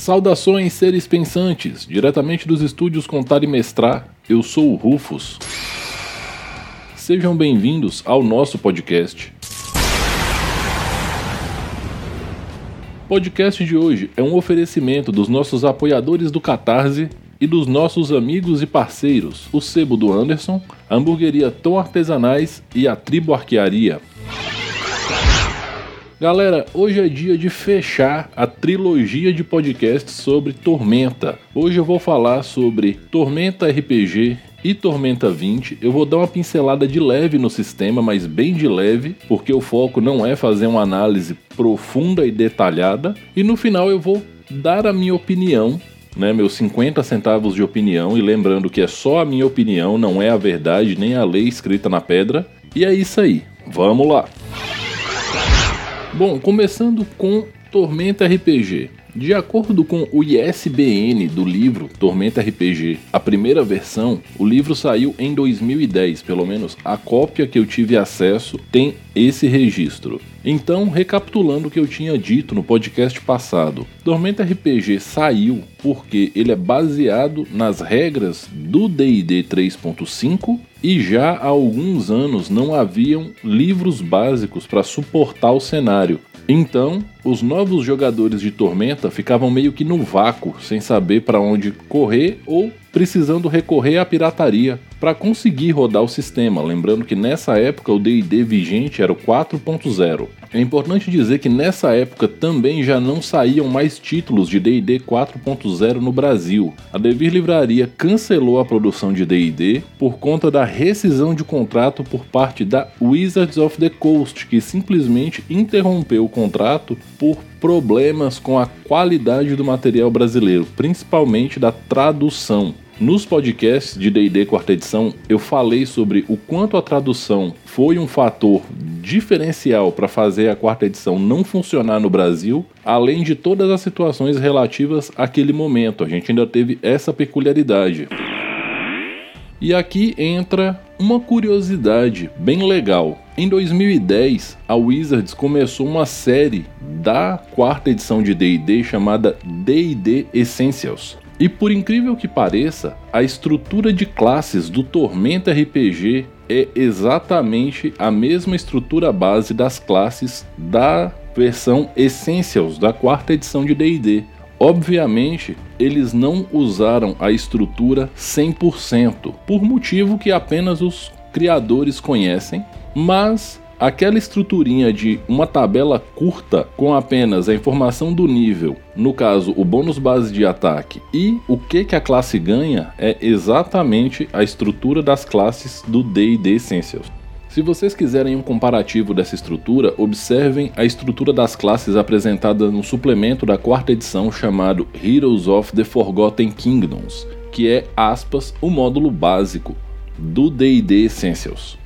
Saudações, seres pensantes! Diretamente dos estúdios Contar e Mestrar, eu sou o Rufus. Sejam bem-vindos ao nosso podcast. O podcast de hoje é um oferecimento dos nossos apoiadores do Catarse e dos nossos amigos e parceiros, o Sebo do Anderson, a Hamburgueria Tom Artesanais e a Tribo Arquearia. Galera, hoje é dia de fechar a trilogia de podcasts sobre Tormenta. Hoje eu vou falar sobre Tormenta RPG e Tormenta 20. Eu vou dar uma pincelada de leve no sistema, mas bem de leve, porque o foco não é fazer uma análise profunda e detalhada. E no final eu vou dar a minha opinião né, meus 50 centavos de opinião, e lembrando que é só a minha opinião, não é a verdade nem a lei escrita na pedra. E é isso aí, vamos lá! Bom, começando com Tormenta RPG. De acordo com o ISBN do livro Tormenta RPG, a primeira versão, o livro saiu em 2010, pelo menos a cópia que eu tive acesso tem esse registro. Então, recapitulando o que eu tinha dito no podcast passado, Tormenta RPG saiu porque ele é baseado nas regras do DD 3.5 e já há alguns anos não haviam livros básicos para suportar o cenário. Então, os novos jogadores de Tormenta ficavam meio que no vácuo, sem saber para onde correr ou precisando recorrer à pirataria para conseguir rodar o sistema. Lembrando que nessa época o DD vigente era o 4.0. É importante dizer que nessa época também já não saíam mais títulos de D&D 4.0 no Brasil. A Devir Livraria cancelou a produção de D&D por conta da rescisão de contrato por parte da Wizards of the Coast, que simplesmente interrompeu o contrato por problemas com a qualidade do material brasileiro, principalmente da tradução. Nos podcasts de D&D quarta edição, eu falei sobre o quanto a tradução foi um fator diferencial para fazer a quarta edição não funcionar no Brasil, além de todas as situações relativas àquele momento. A gente ainda teve essa peculiaridade. E aqui entra uma curiosidade bem legal. Em 2010, a Wizards começou uma série da quarta edição de D&D chamada D&D Essentials. E por incrível que pareça, a estrutura de classes do Tormenta RPG é exatamente a mesma estrutura base das classes da versão Essentials da quarta edição de D&D. Obviamente, eles não usaram a estrutura 100%, por motivo que apenas os criadores conhecem, mas aquela estruturinha de uma tabela curta com apenas a informação do nível, no caso o bônus base de ataque e o que que a classe ganha é exatamente a estrutura das classes do D&D Essentials. Se vocês quiserem um comparativo dessa estrutura, observem a estrutura das classes apresentada no suplemento da quarta edição chamado Heroes of the Forgotten Kingdoms, que é, aspas, o módulo básico do D&D Essentials.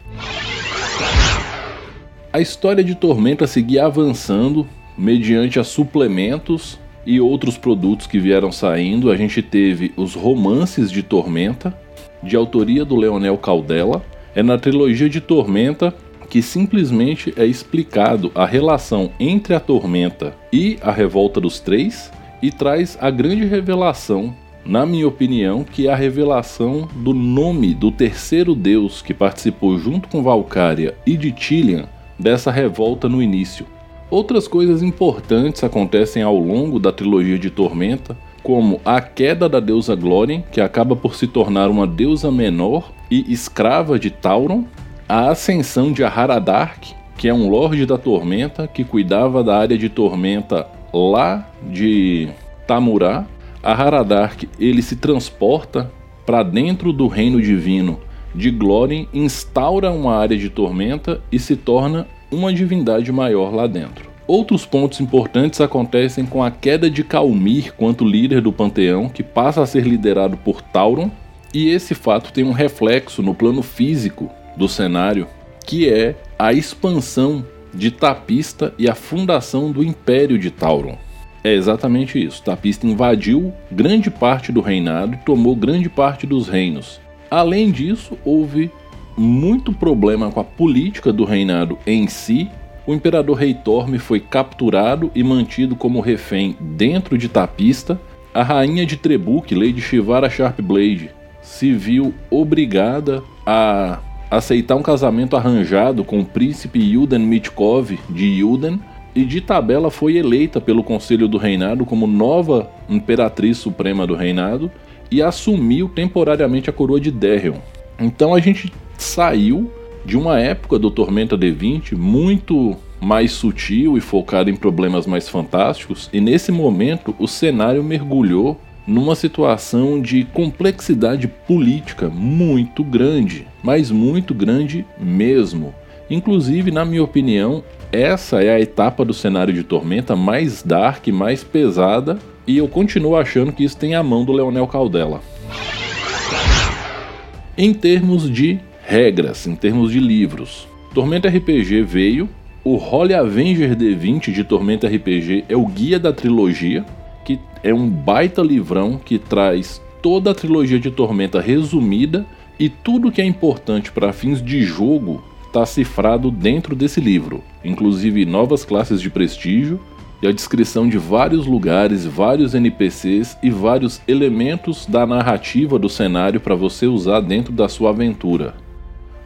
A história de Tormenta seguia avançando mediante a suplementos e outros produtos que vieram saindo. A gente teve os romances de Tormenta, de autoria do Leonel Caldela, é na trilogia de Tormenta que simplesmente é explicado a relação entre a Tormenta e a Revolta dos Três e traz a grande revelação, na minha opinião, que é a revelação do nome do terceiro deus que participou junto com Valkyria e de Tillian dessa revolta no início. Outras coisas importantes acontecem ao longo da trilogia de Tormenta, como a queda da deusa Glórien, que acaba por se tornar uma deusa menor e escrava de Tauron, a ascensão de Aharadark, que é um Lorde da Tormenta que cuidava da área de Tormenta lá de Tamurá. Aharadark ele se transporta para dentro do reino divino de Glórien, instaura uma área de Tormenta e se torna uma divindade maior lá dentro. Outros pontos importantes acontecem com a queda de Calmir quanto líder do panteão, que passa a ser liderado por Tauron, e esse fato tem um reflexo no plano físico do cenário, que é a expansão de Tapista e a fundação do Império de Tauron. É exatamente isso. Tapista invadiu grande parte do reinado e tomou grande parte dos reinos. Além disso, houve muito problema com a política do reinado em si. O imperador Rei Torme foi capturado e mantido como refém dentro de Tapista. A rainha de Trebuch, Lady Shivara Sharpblade, se viu obrigada a aceitar um casamento arranjado com o príncipe Yuden Mitkov de Yuden e de tabela foi eleita pelo Conselho do Reinado como nova imperatriz suprema do reinado e assumiu temporariamente a coroa de Derion. Então a gente saiu de uma época do Tormenta D20 muito mais sutil e focado em problemas mais fantásticos, e nesse momento o cenário mergulhou numa situação de complexidade política muito grande, mas muito grande mesmo. Inclusive, na minha opinião, essa é a etapa do cenário de Tormenta mais dark, mais pesada, e eu continuo achando que isso tem a mão do Leonel Caldela. Em termos de regras, em termos de livros, Tormenta RPG veio, o Holy Avenger D20 de Tormenta RPG é o guia da trilogia, que é um baita livrão que traz toda a trilogia de Tormenta resumida e tudo que é importante para fins de jogo está cifrado dentro desse livro, inclusive novas classes de prestígio e a descrição de vários lugares, vários NPCs e vários elementos da narrativa do cenário para você usar dentro da sua aventura.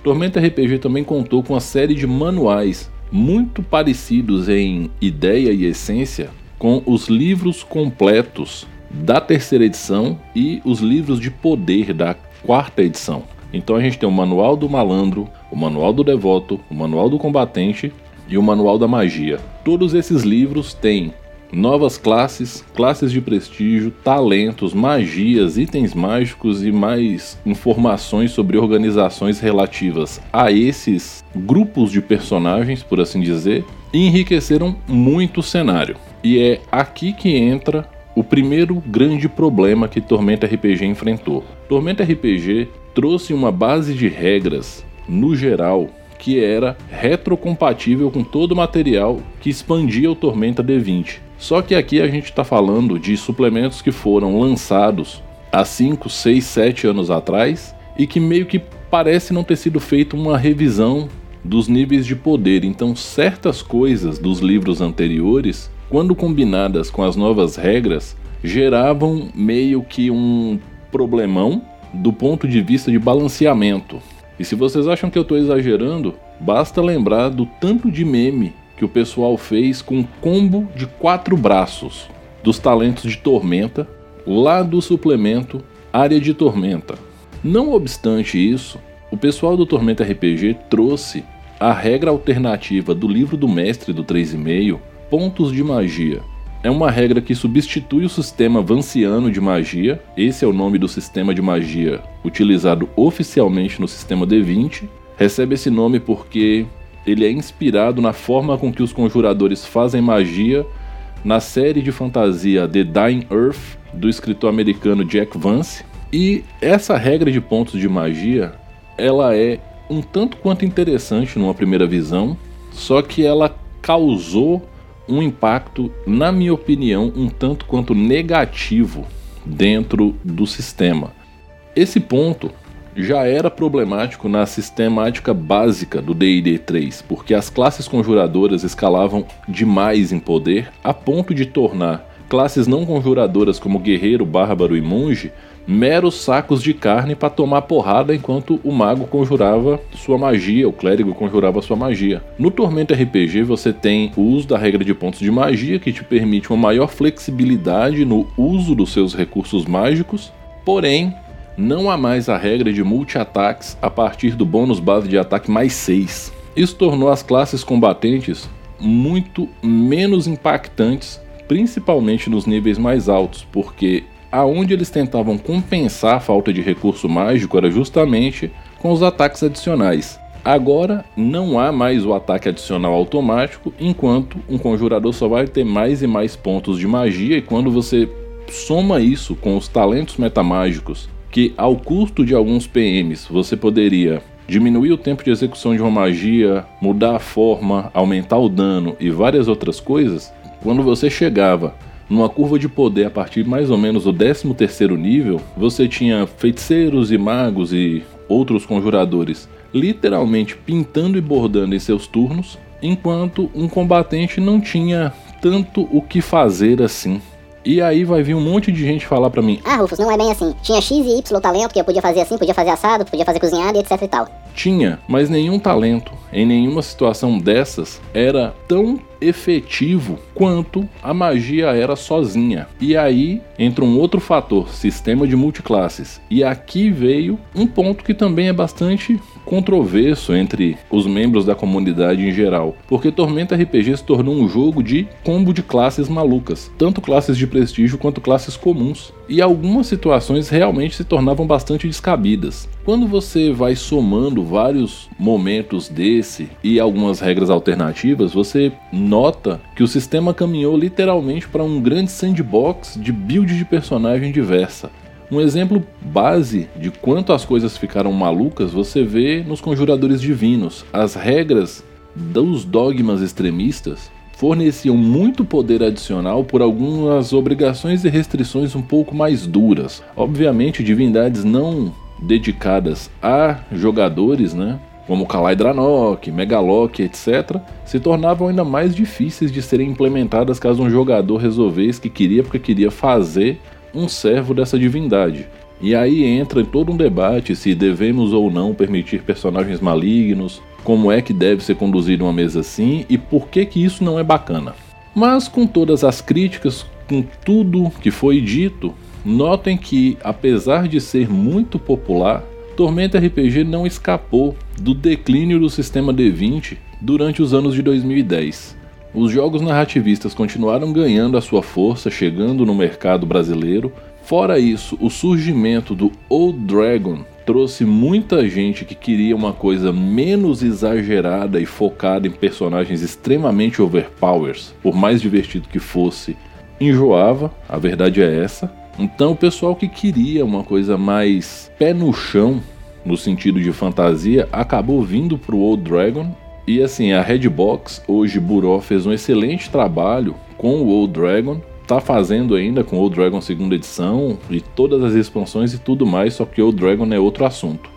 Tormenta RPG também contou com uma série de manuais muito parecidos em ideia e essência com os livros completos da terceira edição e os livros de poder da quarta edição. Então a gente tem o Manual do Malandro, o Manual do Devoto, o Manual do Combatente e o Manual da Magia. Todos esses livros têm novas classes, classes de prestígio, talentos, magias, itens mágicos e mais informações sobre organizações relativas a esses grupos de personagens, por assim dizer, enriqueceram muito o cenário. E é aqui que entra o primeiro grande problema que Tormenta RPG enfrentou. Tormenta RPG trouxe uma base de regras, no geral, que era retrocompatível com todo o material que expandia o Tormenta D20. Só que aqui a gente está falando de suplementos que foram lançados há 5, 6, 7 anos atrás e que meio que parece não ter sido feita uma revisão dos níveis de poder. Então, certas coisas dos livros anteriores, quando combinadas com as novas regras, geravam meio que um problemão do ponto de vista de balanceamento. E se vocês acham que eu estou exagerando, basta lembrar do tanto de meme que o pessoal fez com um combo de quatro braços dos talentos de Tormenta lá do suplemento Área de Tormenta. Não obstante isso, o pessoal do Tormenta RPG trouxe a regra alternativa do livro do mestre do 3,5, Pontos de Magia, é uma regra que substitui o sistema vanciano de magia, esse é o nome do sistema de magia utilizado oficialmente no sistema D20. Recebe esse nome porque ele é inspirado na forma com que os conjuradores fazem magia na série de fantasia The Dying Earth do escritor americano Jack Vance. E essa regra de pontos de magia, ela é um tanto quanto interessante numa primeira visão, só que ela causou um impacto, na minha opinião, um tanto quanto negativo dentro do sistema. Esse ponto já era problemático na sistemática básica do D&D 3, porque as classes conjuradoras escalavam demais em poder a ponto de tornar classes não conjuradoras como guerreiro, bárbaro e monge meros sacos de carne para tomar porrada enquanto o mago conjurava sua magia, o clérigo conjurava sua magia. No Tormento RPG você tem o uso da regra de pontos de magia que te permite uma maior flexibilidade no uso dos seus recursos mágicos, porém não há mais a regra de multi-ataques a partir do bônus base de ataque mais 6. Isso tornou as classes combatentes muito menos impactantes, principalmente nos níveis mais altos, porque aonde eles tentavam compensar a falta de recurso mágico era justamente com os ataques adicionais. Agora não há mais o ataque adicional automático, enquanto um conjurador só vai ter mais e mais pontos de magia, e quando você soma isso com os talentos metamágicos, que ao custo de alguns PMs você poderia diminuir o tempo de execução de uma magia, mudar a forma, aumentar o dano e várias outras coisas, quando você chegava numa curva de poder a partir mais ou menos do 13 terceiro nível, você tinha feiticeiros e magos e outros conjuradores literalmente pintando e bordando em seus turnos, enquanto um combatente não tinha tanto o que fazer assim. E aí vai vir um monte de gente falar pra mim: Ah, Rufus, não é bem assim. Tinha X e Y talento que eu podia fazer assim, podia fazer assado, podia fazer cozinhado e etc e tal. Tinha, mas nenhum talento em nenhuma situação dessas era tão efetivo quanto a magia era sozinha. E aí entra um outro fator, sistema de multiclasses. E aqui veio um ponto que também é bastante controverso entre os membros da comunidade em geral, porque Tormenta RPG se tornou um jogo de combo de classes malucas, tanto classes de prestígio quanto classes comuns, e algumas situações realmente se tornavam bastante descabidas. Quando você vai somando vários momentos desse e algumas regras alternativas, você nota que o sistema caminhou literalmente para um grande sandbox de build de personagem diversa. Um exemplo base de quanto as coisas ficaram malucas você vê nos Conjuradores Divinos. As regras dos dogmas extremistas forneciam muito poder adicional por algumas obrigações e restrições um pouco mais duras. Obviamente, divindades não dedicadas a jogadores, né? Como Kalai Dranok, Megalok, etc., se tornavam ainda mais difíceis de serem implementadas caso um jogador resolvesse que queria porque queria fazer um servo dessa divindade. E aí entra todo um debate se devemos ou não permitir personagens malignos, como é que deve ser conduzida uma mesa assim e por que que isso não é bacana. Mas com todas as críticas, com tudo que foi dito, notem que apesar de ser muito popular, Tormenta RPG não escapou do declínio do sistema D20 durante os anos de 2010. Os jogos narrativistas continuaram ganhando a sua força, chegando no mercado brasileiro. Fora isso, o surgimento do Old Dragon trouxe muita gente que queria uma coisa menos exagerada e focada em personagens extremamente overpowers, por mais divertido que fosse, enjoava, a verdade é essa. Então, o pessoal que queria uma coisa mais pé no chão, no sentido de fantasia, acabou vindo para o Old Dragon e assim, a Redbox, hoje Buró fez um excelente trabalho com o Old Dragon, tá fazendo ainda com o Old Dragon segunda edição e todas as expansões e tudo mais, só que o Old Dragon é outro assunto.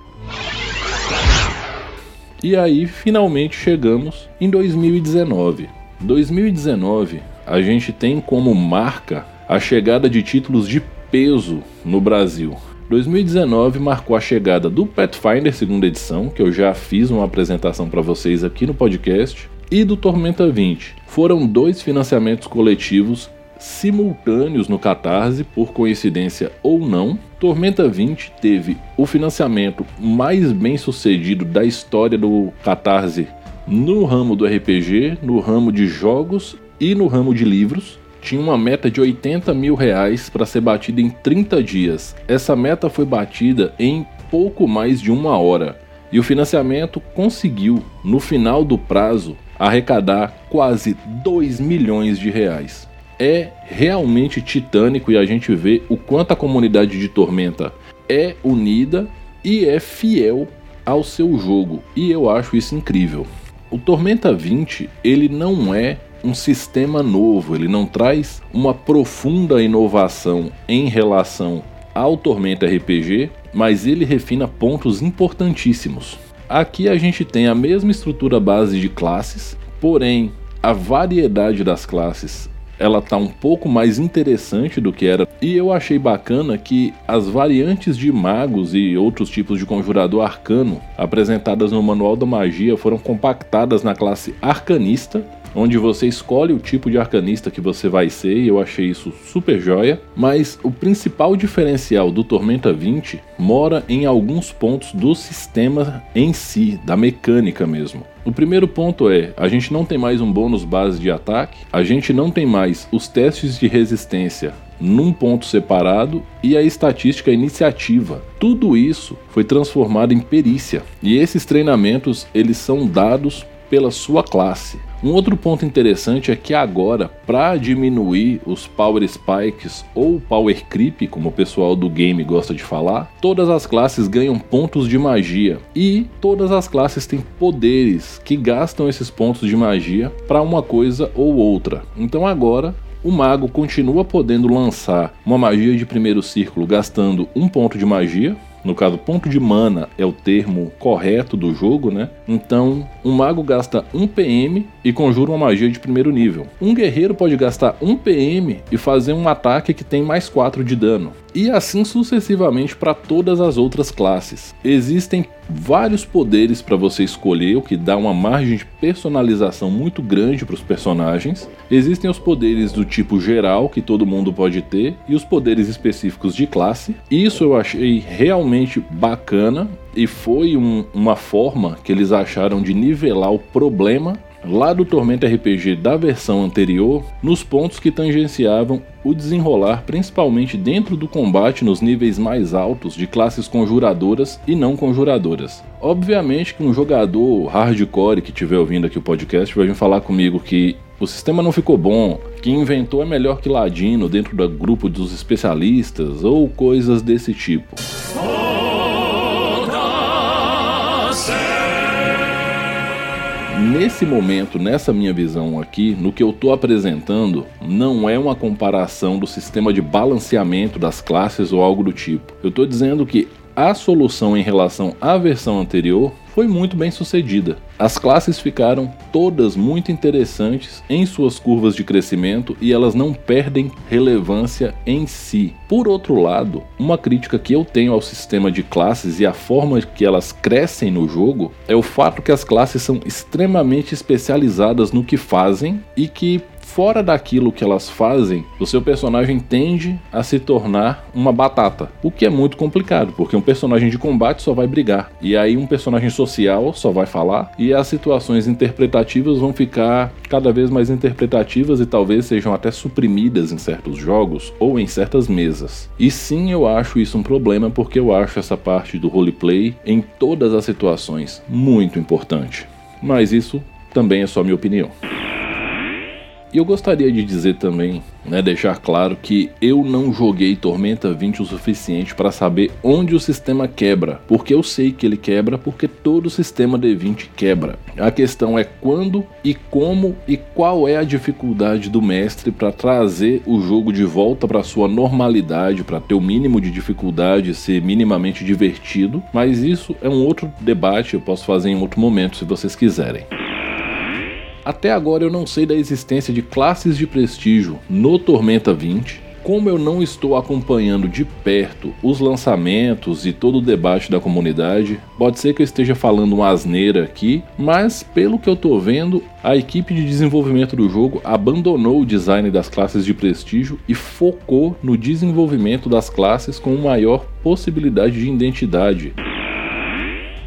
E aí, finalmente chegamos em 2019. 2019, a gente tem como marca a chegada de títulos de peso no Brasil. 2019 marcou a chegada do Pathfinder segunda edição, que eu já fiz uma apresentação para vocês aqui no podcast, e do Tormenta 20. Foram dois financiamentos coletivos simultâneos no Catarse, por coincidência ou não. Tormenta 20 teve o financiamento mais bem sucedido da história do Catarse no ramo do RPG, no ramo de jogos e no ramo de livros tinha uma meta de 80 mil reais para ser batida em 30 dias. Essa meta foi batida em pouco mais de uma hora e o financiamento conseguiu, no final do prazo, arrecadar quase 2 milhões de reais. É realmente titânico e a gente vê o quanto a comunidade de Tormenta é unida e é fiel ao seu jogo, e eu acho isso incrível. O Tormenta 20, ele não é um sistema novo, ele não traz uma profunda inovação em relação ao Tormenta RPG, mas ele refina pontos importantíssimos. Aqui a gente tem a mesma estrutura base de classes, porém a variedade das classes ela tá um pouco mais interessante do que era. E eu achei bacana que as variantes de magos e outros tipos de conjurador arcano apresentadas no Manual da Magia foram compactadas na classe Arcanista onde você escolhe o tipo de arcanista que você vai ser, e eu achei isso super joia. Mas o principal diferencial do Tormenta 20 mora em alguns pontos do sistema em si, da mecânica mesmo. O primeiro ponto é: a gente não tem mais um bônus base de ataque, a gente não tem mais os testes de resistência num ponto separado e a estatística iniciativa. Tudo isso foi transformado em perícia. E esses treinamentos eles são dados pela sua classe. Um outro ponto interessante é que agora, para diminuir os power spikes ou power creep, como o pessoal do game gosta de falar, todas as classes ganham pontos de magia e todas as classes têm poderes que gastam esses pontos de magia para uma coisa ou outra. Então agora o mago continua podendo lançar uma magia de primeiro círculo gastando um ponto de magia, no caso, ponto de mana é o termo correto do jogo, né? Então, um mago gasta 1 PM e conjura uma magia de primeiro nível. Um guerreiro pode gastar 1 PM e fazer um ataque que tem mais 4 de dano. E assim sucessivamente para todas as outras classes. Existem vários poderes para você escolher, o que dá uma margem de personalização muito grande para os personagens. Existem os poderes do tipo geral, que todo mundo pode ter, e os poderes específicos de classe. Isso eu achei realmente bacana e foi um, uma forma que eles acharam de nivelar o problema lá do Tormenta RPG da versão anterior, nos pontos que tangenciavam o desenrolar principalmente dentro do combate nos níveis mais altos de classes conjuradoras e não conjuradoras. Obviamente que um jogador hardcore que estiver ouvindo aqui o podcast vai vir falar comigo que o sistema não ficou bom, que inventou é melhor que Ladino dentro do grupo dos especialistas ou coisas desse tipo. Nesse momento, nessa minha visão aqui, no que eu estou apresentando, não é uma comparação do sistema de balanceamento das classes ou algo do tipo. Eu estou dizendo que a solução em relação à versão anterior foi muito bem sucedida. As classes ficaram todas muito interessantes em suas curvas de crescimento e elas não perdem relevância em si. Por outro lado, uma crítica que eu tenho ao sistema de classes e a forma que elas crescem no jogo é o fato que as classes são extremamente especializadas no que fazem e que fora daquilo que elas fazem, o seu personagem tende a se tornar uma batata. O que é muito complicado, porque um personagem de combate só vai brigar. E aí um personagem social só vai falar. E as situações interpretativas vão ficar cada vez mais interpretativas e talvez sejam até suprimidas em certos jogos ou em certas mesas. E sim, eu acho isso um problema porque eu acho essa parte do roleplay em todas as situações muito importante. Mas isso também é só minha opinião. E eu gostaria de dizer também, né, deixar claro que eu não joguei Tormenta 20 o suficiente para saber onde o sistema quebra, porque eu sei que ele quebra porque todo sistema D20 quebra. A questão é quando e como e qual é a dificuldade do mestre para trazer o jogo de volta para sua normalidade, para ter o mínimo de dificuldade, ser minimamente divertido, mas isso é um outro debate, eu posso fazer em outro momento se vocês quiserem. Até agora eu não sei da existência de classes de prestígio no Tormenta 20. Como eu não estou acompanhando de perto os lançamentos e todo o debate da comunidade, pode ser que eu esteja falando uma asneira aqui, mas pelo que eu tô vendo, a equipe de desenvolvimento do jogo abandonou o design das classes de prestígio e focou no desenvolvimento das classes com maior possibilidade de identidade.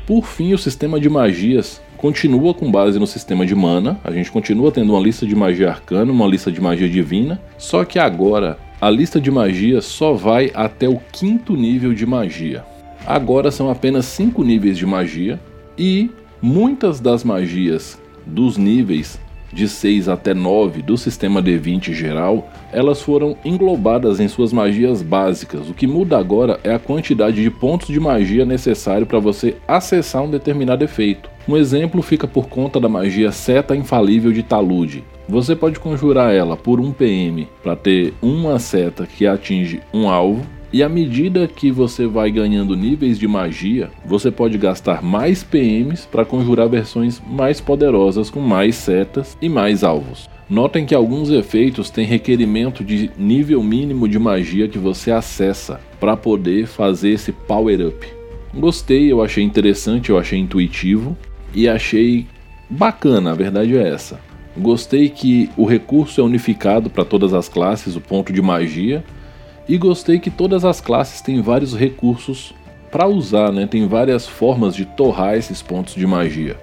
Por fim, o sistema de magias continua com base no sistema de mana, a gente continua tendo uma lista de magia arcana, uma lista de magia divina, só que agora a lista de magia só vai até o quinto nível de magia. Agora são apenas cinco níveis de magia e muitas das magias dos níveis de 6 até 9 do sistema D20 geral, elas foram englobadas em suas magias básicas. O que muda agora é a quantidade de pontos de magia necessário para você acessar um determinado efeito. Um exemplo fica por conta da magia Seta Infalível de Talude. Você pode conjurar ela por 1 PM para ter uma seta que atinge um alvo e à medida que você vai ganhando níveis de magia, você pode gastar mais PMs para conjurar versões mais poderosas com mais setas e mais alvos. Notem que alguns efeitos têm requerimento de nível mínimo de magia que você acessa para poder fazer esse power up. Gostei, eu achei interessante, eu achei intuitivo e achei bacana, a verdade é essa. Gostei que o recurso é unificado para todas as classes, o ponto de magia, e gostei que todas as classes têm vários recursos para usar, né? Tem várias formas de torrar esses pontos de magia.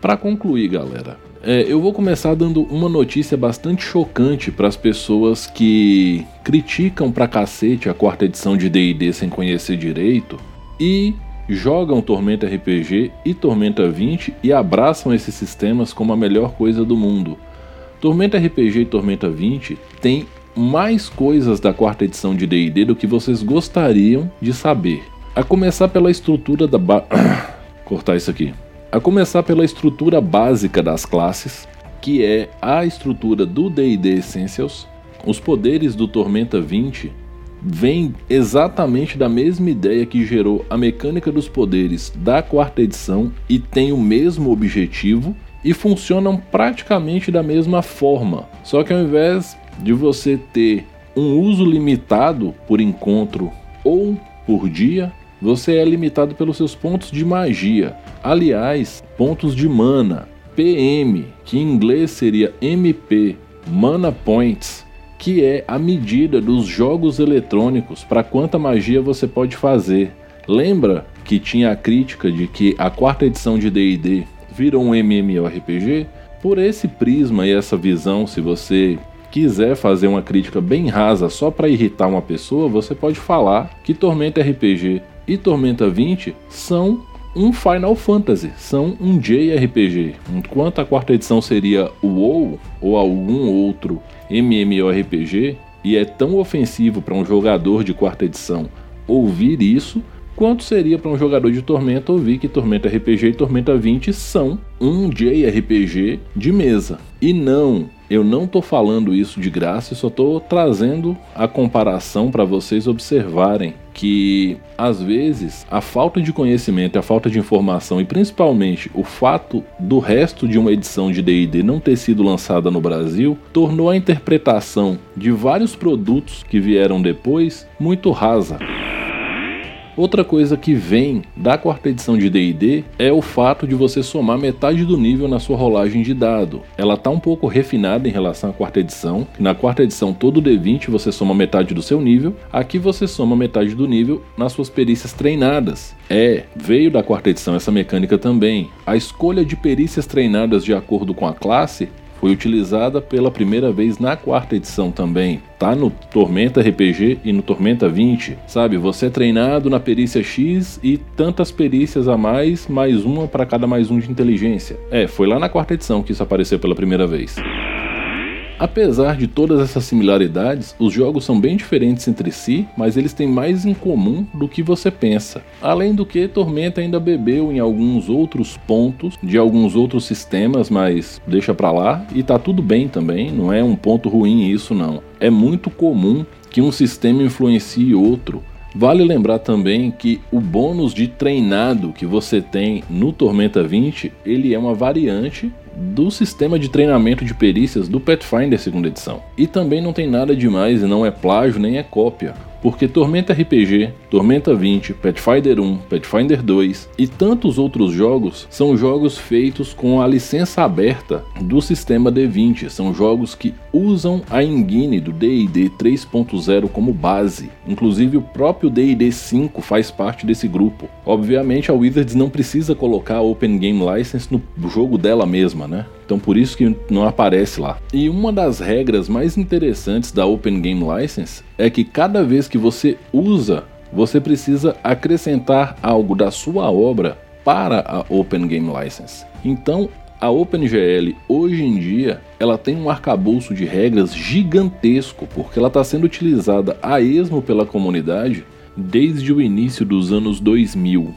Para concluir, galera, é, eu vou começar dando uma notícia bastante chocante para as pessoas que criticam pra cacete a quarta edição de D&D sem conhecer direito e jogam Tormenta RPG e Tormenta 20 e abraçam esses sistemas como a melhor coisa do mundo. Tormenta RPG e Tormenta 20 têm mais coisas da quarta edição de D&D do que vocês gostariam de saber. A começar pela estrutura da ba... cortar isso aqui. A começar pela estrutura básica das classes, que é a estrutura do D&D Essentials. Os poderes do Tormenta 20 vêm exatamente da mesma ideia que gerou a mecânica dos poderes da quarta edição e tem o mesmo objetivo e funcionam praticamente da mesma forma. Só que ao invés de você ter um uso limitado por encontro ou por dia, você é limitado pelos seus pontos de magia. Aliás, pontos de mana, PM, que em inglês seria MP, Mana Points, que é a medida dos jogos eletrônicos para quanta magia você pode fazer. Lembra que tinha a crítica de que a quarta edição de D&D virou um MMORPG? Por esse prisma e essa visão, se você quiser fazer uma crítica bem rasa só para irritar uma pessoa, você pode falar que Tormenta RPG e Tormenta 20 são um Final Fantasy, são um JRPG. Enquanto a quarta edição seria o WoW ou algum outro MMORPG, e é tão ofensivo para um jogador de quarta edição ouvir isso, quanto seria para um jogador de Tormenta ouvir que Tormenta RPG e Tormenta 20 são um JRPG de mesa. E não eu não estou falando isso de graça, eu só estou trazendo a comparação para vocês observarem que às vezes a falta de conhecimento, a falta de informação e principalmente o fato do resto de uma edição de D&D não ter sido lançada no Brasil tornou a interpretação de vários produtos que vieram depois muito rasa. Outra coisa que vem da quarta edição de D&D é o fato de você somar metade do nível na sua rolagem de dado. Ela está um pouco refinada em relação à quarta edição. Na quarta edição, todo D20 você soma metade do seu nível. Aqui você soma metade do nível nas suas perícias treinadas. É, veio da quarta edição essa mecânica também. A escolha de perícias treinadas de acordo com a classe foi utilizada pela primeira vez na quarta edição também. Tá no Tormenta RPG e no Tormenta 20, sabe? Você é treinado na perícia X e tantas perícias a mais, mais uma para cada mais um de inteligência. É, foi lá na quarta edição que isso apareceu pela primeira vez. Apesar de todas essas similaridades, os jogos são bem diferentes entre si, mas eles têm mais em comum do que você pensa. Além do que, Tormenta ainda bebeu em alguns outros pontos de alguns outros sistemas, mas deixa pra lá e tá tudo bem também, não é um ponto ruim isso não. É muito comum que um sistema influencie outro. Vale lembrar também que o bônus de treinado que você tem no Tormenta 20, ele é uma variante do sistema de treinamento de perícias do Pathfinder segunda edição. E também não tem nada demais e não é plágio nem é cópia porque Tormenta RPG, Tormenta 20, Pathfinder 1, Pathfinder 2 e tantos outros jogos são jogos feitos com a licença aberta do sistema D20. São jogos que usam a engine do D&D 3.0 como base. Inclusive o próprio D&D 5 faz parte desse grupo. Obviamente a Wizards não precisa colocar a Open Game License no jogo dela mesma, né? Então por isso que não aparece lá. E uma das regras mais interessantes da Open Game License é que cada vez que você usa, você precisa acrescentar algo da sua obra para a Open Game License. Então, a OpenGL hoje em dia ela tem um arcabouço de regras gigantesco porque ela está sendo utilizada a esmo pela comunidade desde o início dos anos 2000.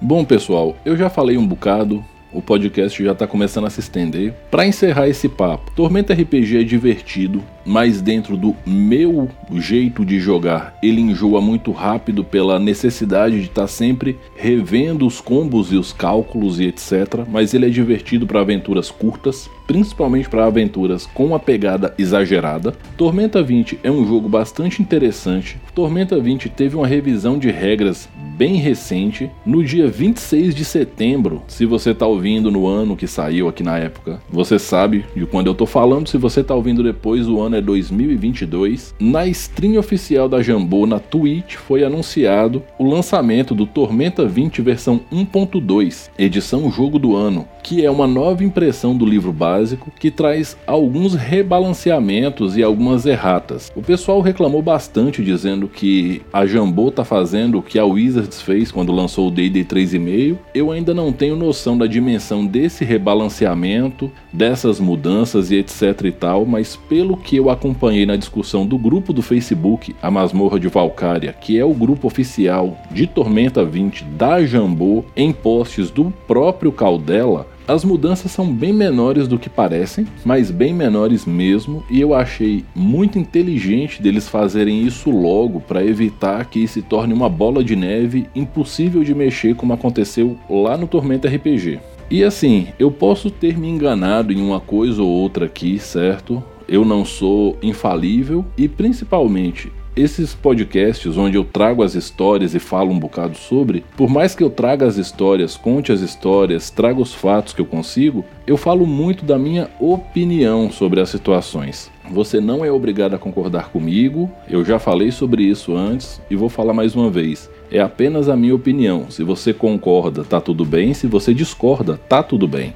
Bom pessoal, eu já falei um bocado, o podcast já está começando a se estender. Para encerrar esse papo, Tormenta RPG é divertido, mas dentro do meu jeito de jogar, ele enjoa muito rápido pela necessidade de estar tá sempre revendo os combos e os cálculos e etc. Mas ele é divertido para aventuras curtas, principalmente para aventuras com uma pegada exagerada. Tormenta 20 é um jogo bastante interessante. Tormenta 20 teve uma revisão de regras bem recente, no dia 26 de setembro. Se você está ouvindo no ano que saiu aqui na época, você sabe de quando eu estou falando. Se você está ouvindo depois, o ano é 2022. Na stream oficial da Jambô, na Twitch, foi anunciado o lançamento do Tormenta 20 versão 1.2, edição jogo do ano, que é uma nova impressão do livro básico que traz alguns rebalanceamentos e algumas erratas. O pessoal reclamou bastante dizendo que a Jambô está fazendo o que a Wizards fez quando lançou o D&D 3.5. Eu ainda não tenho noção da dimensão desse rebalanceamento, dessas mudanças e etc e tal, mas pelo que eu acompanhei na discussão do grupo do Facebook, a Masmorra de Valkyria, que é o grupo oficial de Tormenta 20 da Jambô, em posts do próprio Caldela, As mudanças são bem menores do que parecem, mas bem menores mesmo, e eu achei muito inteligente deles fazerem isso logo para evitar que se torne uma bola de neve impossível de mexer como aconteceu lá no Tormenta RPG. E assim, eu posso ter me enganado em uma coisa ou outra aqui, certo? Eu não sou infalível e principalmente esses podcasts onde eu trago as histórias e falo um bocado sobre, por mais que eu traga as histórias, conte as histórias, traga os fatos que eu consigo, eu falo muito da minha opinião sobre as situações. Você não é obrigado a concordar comigo, eu já falei sobre isso antes e vou falar mais uma vez. É apenas a minha opinião. Se você concorda, tá tudo bem, se você discorda, tá tudo bem.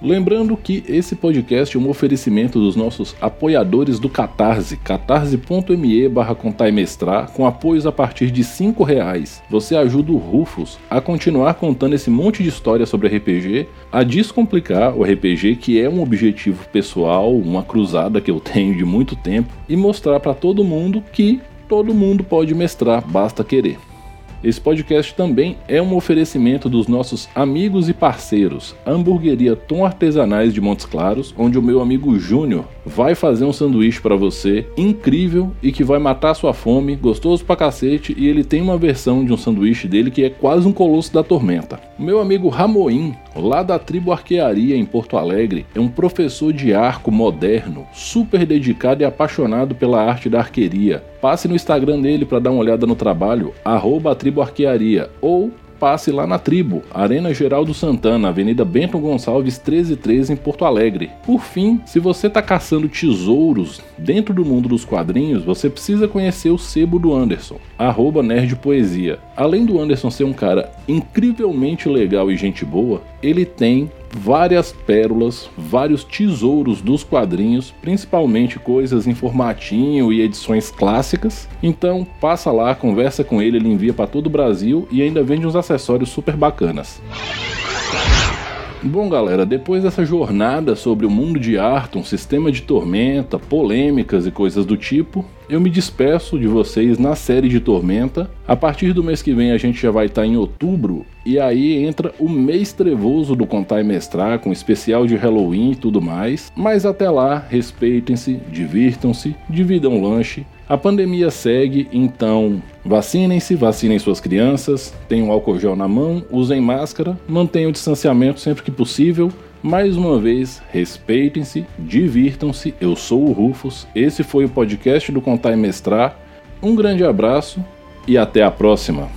Lembrando que esse podcast é um oferecimento dos nossos apoiadores do Catarse, catarse.me barra com apoios a partir de R$ reais. Você ajuda o Rufus a continuar contando esse monte de história sobre RPG, a descomplicar o RPG, que é um objetivo pessoal, uma cruzada que eu tenho de muito tempo, e mostrar para todo mundo que todo mundo pode mestrar, basta querer. Esse podcast também é um oferecimento dos nossos amigos e parceiros, a Hamburgueria Tom Artesanais de Montes Claros, onde o meu amigo Júnior vai fazer um sanduíche para você incrível e que vai matar sua fome, gostoso pra cacete, e ele tem uma versão de um sanduíche dele que é quase um colosso da tormenta. Meu amigo Ramoim, lá da tribo Arquearia em Porto Alegre, é um professor de arco moderno, super dedicado e apaixonado pela arte da arqueria. Passe no Instagram dele para dar uma olhada no trabalho, arroba tribo arquearia, ou passe lá na tribo, Arena Geraldo Santana, Avenida Bento Gonçalves 1313 em Porto Alegre. Por fim, se você está caçando tesouros dentro do mundo dos quadrinhos, você precisa conhecer o sebo do Anderson, arroba Nerd Poesia. Além do Anderson ser um cara incrivelmente legal e gente boa, ele tem várias pérolas, vários tesouros dos quadrinhos, principalmente coisas em formatinho e edições clássicas. Então passa lá, conversa com ele, ele envia para todo o Brasil e ainda vende uns acessórios super bacanas. Bom, galera, depois dessa jornada sobre o mundo de Arton, sistema de tormenta, polêmicas e coisas do tipo, eu me despeço de vocês na série de Tormenta. A partir do mês que vem a gente já vai estar em outubro e aí entra o mês trevoso do Contar e Mestrar com especial de Halloween e tudo mais. Mas até lá, respeitem-se, divirtam-se, dividam lanche. A pandemia segue, então vacinem-se, vacinem suas crianças, tenham álcool gel na mão, usem máscara, mantenham o distanciamento sempre que possível. Mais uma vez, respeitem-se, divirtam-se. Eu sou o Rufus, esse foi o podcast do Contar e Mestrar. Um grande abraço e até a próxima.